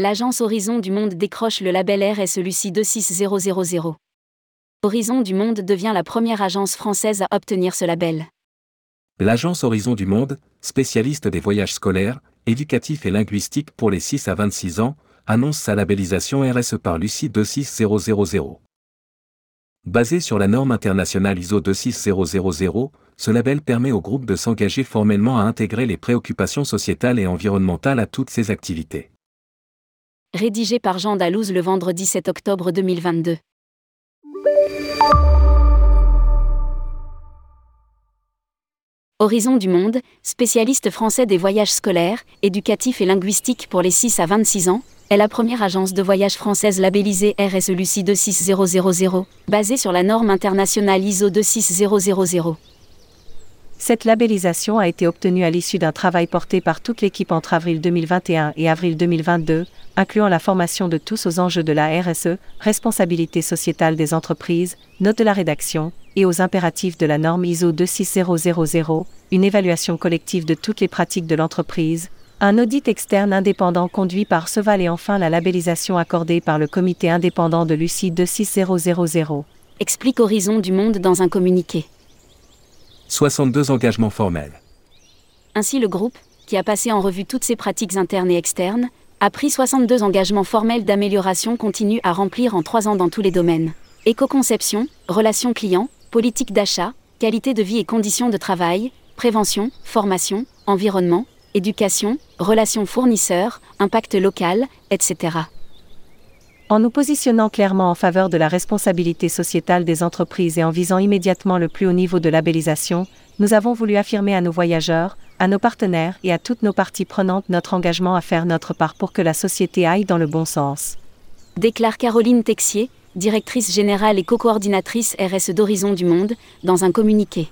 L'agence Horizon du Monde décroche le label RSE Lucie 26000. Horizon du Monde devient la première agence française à obtenir ce label. L'agence Horizon du Monde, spécialiste des voyages scolaires, éducatifs et linguistiques pour les 6 à 26 ans, annonce sa labellisation RSE par Lucie 26000. Basé sur la norme internationale ISO 26000, ce label permet au groupe de s'engager formellement à intégrer les préoccupations sociétales et environnementales à toutes ses activités. Rédigé par Jean Dalouse le vendredi 7 octobre 2022. Horizon du Monde, spécialiste français des voyages scolaires, éducatifs et linguistiques pour les 6 à 26 ans, est la première agence de voyage française labellisée RSE Lucie 26000, basée sur la norme internationale ISO 26000. Cette labellisation a été obtenue à l'issue d'un travail porté par toute l'équipe entre avril 2021 et avril 2022, incluant la formation de tous aux enjeux de la RSE, responsabilité sociétale des entreprises, note de la rédaction, et aux impératifs de la norme ISO 26000, une évaluation collective de toutes les pratiques de l'entreprise, un audit externe indépendant conduit par Seval et enfin la labellisation accordée par le comité indépendant de Lucie 26000. Explique Horizon du Monde dans un communiqué. 62 engagements formels. Ainsi le groupe, qui a passé en revue toutes ses pratiques internes et externes, a pris 62 engagements formels d'amélioration continue à remplir en trois ans dans tous les domaines. Éco-conception, relations clients, politique d'achat, qualité de vie et conditions de travail, prévention, formation, environnement, éducation, relations fournisseurs, impact local, etc. En nous positionnant clairement en faveur de la responsabilité sociétale des entreprises et en visant immédiatement le plus haut niveau de labellisation, nous avons voulu affirmer à nos voyageurs, à nos partenaires et à toutes nos parties prenantes notre engagement à faire notre part pour que la société aille dans le bon sens. Déclare Caroline Texier, directrice générale et co-coordinatrice RSE d'Horizon du Monde, dans un communiqué.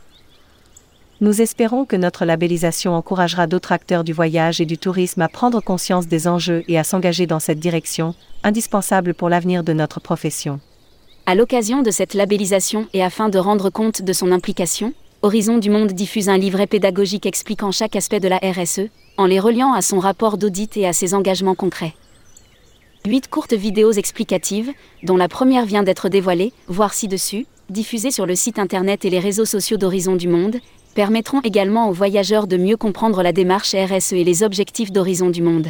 Nous espérons que notre labellisation encouragera d'autres acteurs du voyage et du tourisme à prendre conscience des enjeux et à s'engager dans cette direction, indispensable pour l'avenir de notre profession. À l'occasion de cette labellisation et afin de rendre compte de son implication, Horizon du Monde diffuse un livret pédagogique expliquant chaque aspect de la RSE, en les reliant à son rapport d'audit et à ses engagements concrets. Huit courtes vidéos explicatives, dont la première vient d'être dévoilée, voire ci-dessus, diffusées sur le site internet et les réseaux sociaux d'Horizon du Monde, permettront également aux voyageurs de mieux comprendre la démarche RSE et les objectifs d'Horizon du Monde.